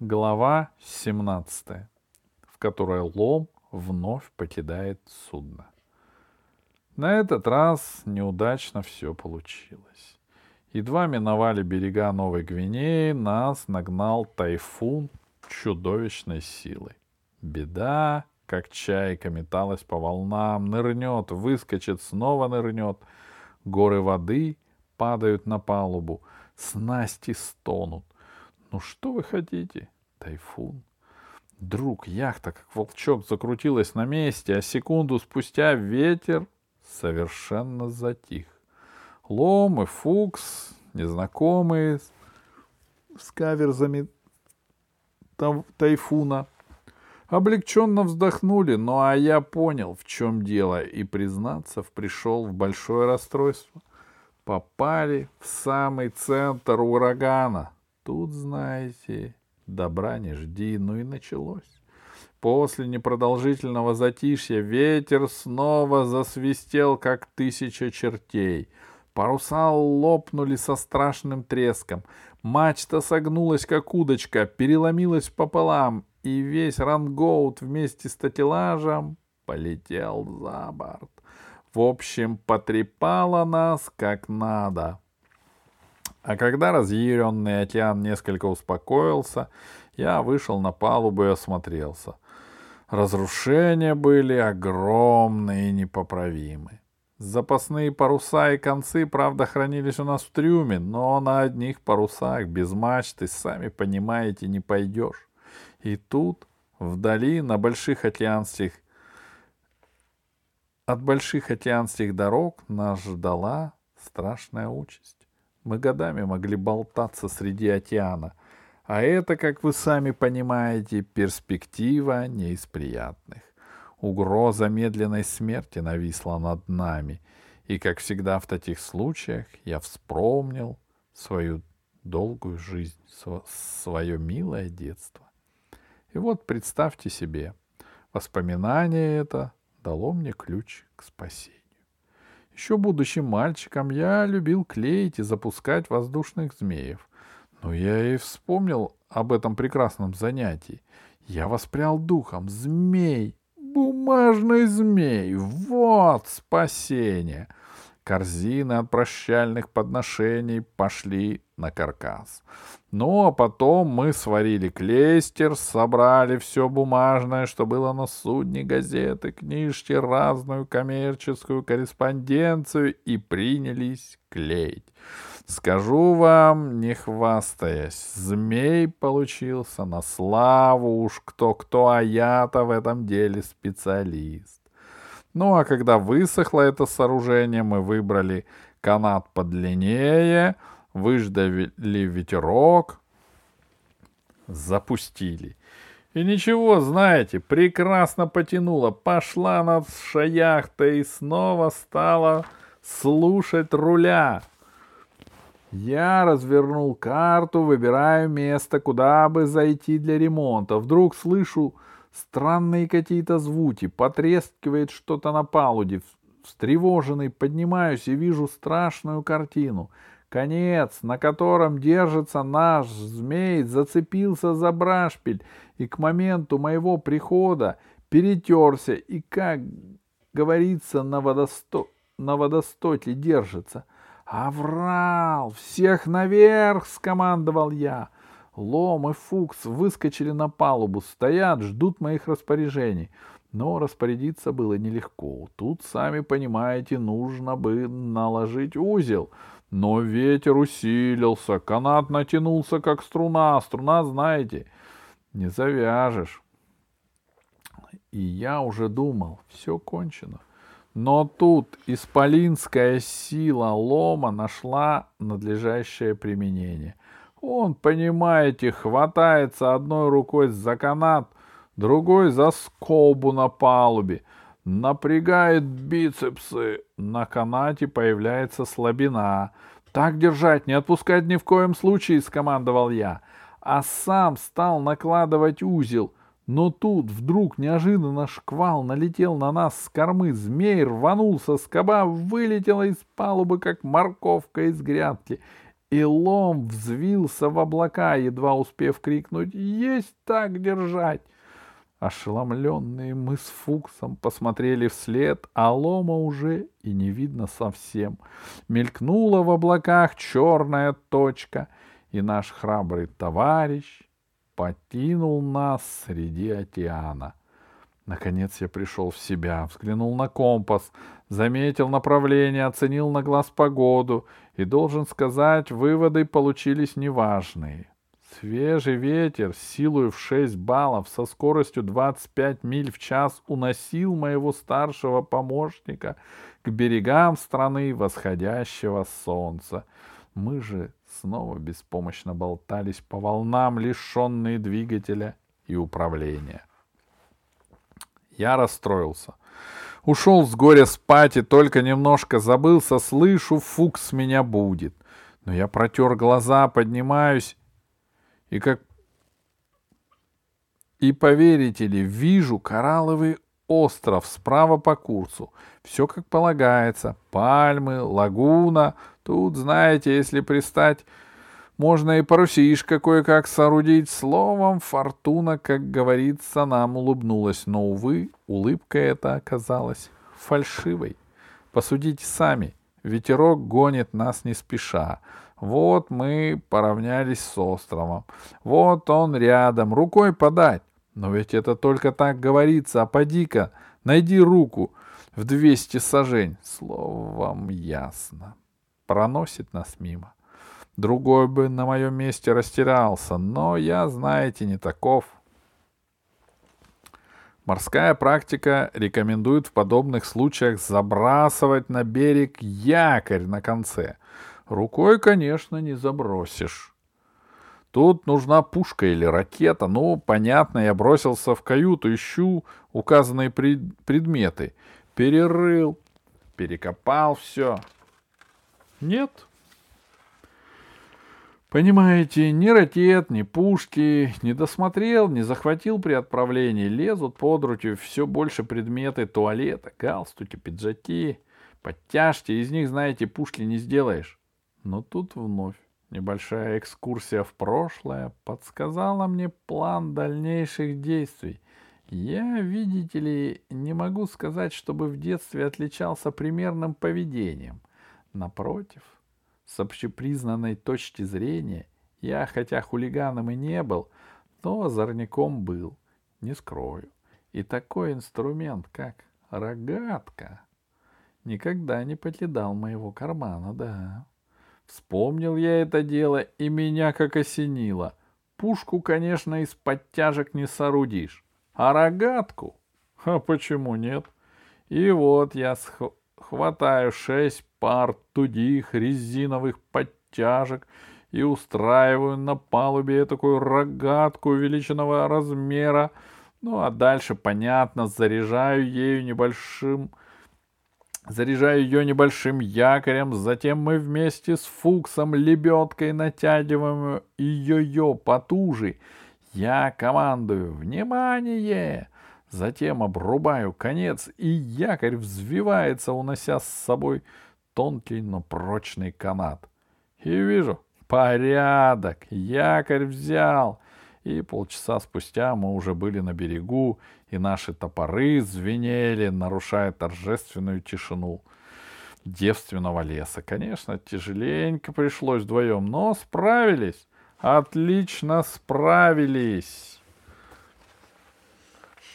Глава 17, в которой Лом вновь покидает судно. На этот раз неудачно все получилось. Едва миновали берега Новой Гвинеи, нас нагнал тайфун чудовищной силой. Беда, как чайка, металась по волнам, нырнет, выскочит, снова нырнет. Горы воды падают на палубу, снасти стонут. Ну что вы хотите? Тайфун. Вдруг яхта, как волчок, закрутилась на месте, а секунду спустя ветер совершенно затих. Лом и Фукс, незнакомые с каверзами тайфуна, облегченно вздохнули, ну а я понял, в чем дело, и, признаться, пришел в большое расстройство. Попали в самый центр урагана — Тут, знаете, добра не жди, ну и началось. После непродолжительного затишья ветер снова засвистел, как тысяча чертей. Паруса лопнули со страшным треском. Мачта согнулась, как удочка, переломилась пополам, и весь рангоут вместе с такелажем полетел за борт. В общем, потрепало нас как надо. А когда разъяренный океан несколько успокоился, я вышел на палубу и осмотрелся. Разрушения были огромные и непоправимы. Запасные паруса и концы, правда, хранились у нас в трюме, но на одних парусах, без мачты, сами понимаете, не пойдешь. И тут, вдали, на больших океанских от больших океанских дорог нас ждала страшная участь. Мы годами могли болтаться среди океана. А это, как вы сами понимаете, перспектива не из приятных. Угроза медленной смерти нависла над нами. И, как всегда в таких случаях, я вспомнил свою долгую жизнь, свое милое детство. И вот представьте себе, воспоминание это дало мне ключ к спасению. Еще будучи мальчиком, я любил клеить и запускать воздушных змеев. Но я и вспомнил об этом прекрасном занятии. Я воспрял духом. Змей! Бумажный змей! Вот спасение! Корзины от прощальных подношений пошли на каркас. Ну, а потом мы сварили клейстер, собрали все бумажное, что было на судне, газеты, книжки, разную коммерческую корреспонденцию и принялись клеить. Скажу вам, не хвастаясь, змей получился на славу уж кто-кто, а я-то в этом деле специалист. Ну а когда высохло это сооружение, мы выбрали канат подлиннее — выждали ветерок, запустили. И ничего, знаете, прекрасно потянуло. Пошла над шаяхта и снова стала слушать руля. Я развернул карту, выбираю место, куда бы зайти для ремонта. Вдруг слышу странные какие-то звуки, потрескивает что-то на палубе. Встревоженный поднимаюсь и вижу страшную картину — Конец, на котором держится наш змей, зацепился за брашпиль и к моменту моего прихода перетерся и, как говорится, на, водосто... на водостоке держится. «Аврал! Всех наверх!» — скомандовал я. Лом и Фукс выскочили на палубу, стоят, ждут моих распоряжений. Но распорядиться было нелегко. Тут, сами понимаете, нужно бы наложить узел — но ветер усилился, канат натянулся, как струна. Струна, знаете, не завяжешь. И я уже думал, все кончено. Но тут исполинская сила лома нашла надлежащее применение. Он, понимаете, хватается одной рукой за канат, другой за скобу на палубе — напрягает бицепсы. На канате появляется слабина. «Так держать, не отпускать ни в коем случае!» — скомандовал я. А сам стал накладывать узел. Но тут вдруг неожиданно шквал налетел на нас с кормы. Змей рванулся, скоба вылетела из палубы, как морковка из грядки. И лом взвился в облака, едва успев крикнуть «Есть так держать!». Ошеломленные мы с Фуксом посмотрели вслед, а лома уже и не видно совсем. Мелькнула в облаках черная точка, и наш храбрый товарищ покинул нас среди океана. Наконец я пришел в себя, взглянул на компас, заметил направление, оценил на глаз погоду и, должен сказать, выводы получились неважные. Свежий ветер, силой в 6 баллов, со скоростью 25 миль в час уносил моего старшего помощника к берегам страны восходящего солнца. Мы же снова беспомощно болтались по волнам, лишенные двигателя и управления. Я расстроился. Ушел с горя спать и только немножко забылся, слышу, фукс меня будет. Но я протер глаза, поднимаюсь, и как... И поверите ли, вижу коралловый остров справа по курсу. Все как полагается. Пальмы, лагуна. Тут, знаете, если пристать можно и парусишка кое-как соорудить. Словом, фортуна, как говорится, нам улыбнулась, но, увы, улыбка эта оказалась фальшивой. Посудите сами, ветерок гонит нас не спеша. Вот мы поравнялись с островом. Вот он рядом, рукой подать. Но ведь это только так говорится, а поди-ка, найди руку в двести сажень. Словом, ясно. Проносит нас мимо. Другой бы на моем месте растерялся, но я, знаете, не таков. Морская практика рекомендует в подобных случаях забрасывать на берег якорь на конце. Рукой, конечно, не забросишь. Тут нужна пушка или ракета. Ну, понятно, я бросился в каюту, ищу указанные пред- предметы. Перерыл, перекопал все. Нет, Понимаете, ни ракет, ни пушки не досмотрел, не захватил при отправлении. Лезут под руки все больше предметы туалета, галстуки, пиджаки, подтяжки. Из них, знаете, пушки не сделаешь. Но тут вновь небольшая экскурсия в прошлое подсказала мне план дальнейших действий. Я, видите ли, не могу сказать, чтобы в детстве отличался примерным поведением. Напротив — с общепризнанной точки зрения я, хотя хулиганом и не был, но озорником был, не скрою. И такой инструмент, как рогатка, никогда не покидал моего кармана, да. Вспомнил я это дело, и меня как осенило. Пушку, конечно, из подтяжек не соорудишь, а рогатку? А почему нет? И вот я хватаю шесть пар тудих резиновых подтяжек и устраиваю на палубе такую рогатку увеличенного размера. Ну, а дальше, понятно, заряжаю ею небольшим... Заряжаю ее небольшим якорем, затем мы вместе с Фуксом лебедкой натягиваем ее потуже. Я командую «Внимание!» Затем обрубаю конец, и якорь взвивается, унося с собой тонкий, но прочный канат. И вижу, порядок, якорь взял. И полчаса спустя мы уже были на берегу, и наши топоры звенели, нарушая торжественную тишину девственного леса. Конечно, тяжеленько пришлось вдвоем, но справились. Отлично справились.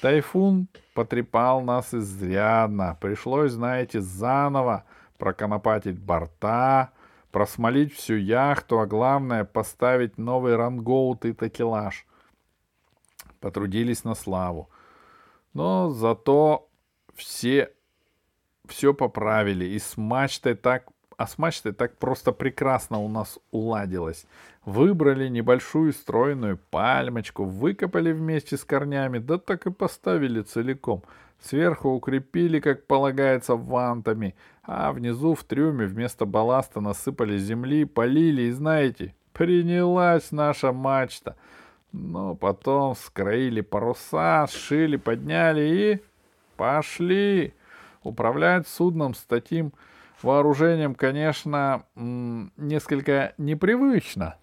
Тайфун потрепал нас изрядно. Пришлось, знаете, заново проконопатить борта, просмолить всю яхту, а главное — поставить новый рангоут и такелаж. Потрудились на славу. Но зато все все поправили, и с мачтой так а с мачтой так просто прекрасно у нас уладилось. Выбрали небольшую стройную пальмочку, выкопали вместе с корнями, да так и поставили целиком. Сверху укрепили, как полагается, вантами, а внизу в трюме вместо балласта насыпали земли, полили, и знаете, принялась наша мачта. Но потом скроили паруса, сшили, подняли и пошли. Управлять судном с таким вооружением, конечно, несколько непривычно,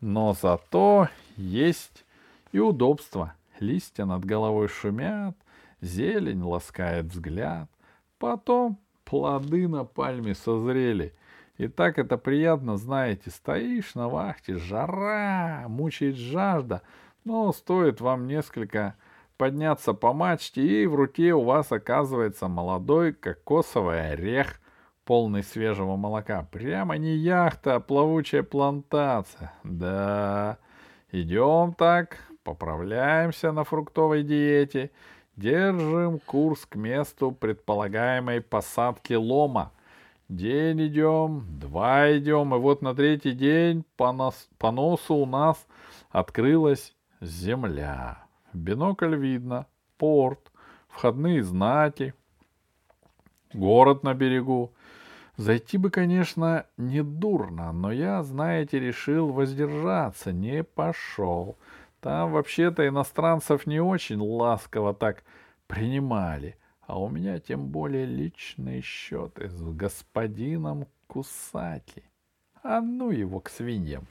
но зато есть и удобство. Листья над головой шумят, зелень ласкает взгляд. Потом плоды на пальме созрели. И так это приятно, знаете, стоишь на вахте, жара, мучает жажда, но стоит вам несколько подняться по мачте, и в руке у вас оказывается молодой кокосовый орех, полный свежего молока. Прямо не яхта, а плавучая плантация. Да, идем так, поправляемся на фруктовой диете, держим курс к месту предполагаемой посадки лома. День идем, два идем, и вот на третий день по, нос, по носу у нас открылась земля. Бинокль видно порт, входные знаки, город на берегу. Зайти бы, конечно, не дурно, но я, знаете, решил воздержаться, не пошел. Там вообще-то иностранцев не очень ласково так принимали, а у меня тем более личные счеты с господином Кусаки. А ну его к свиньям.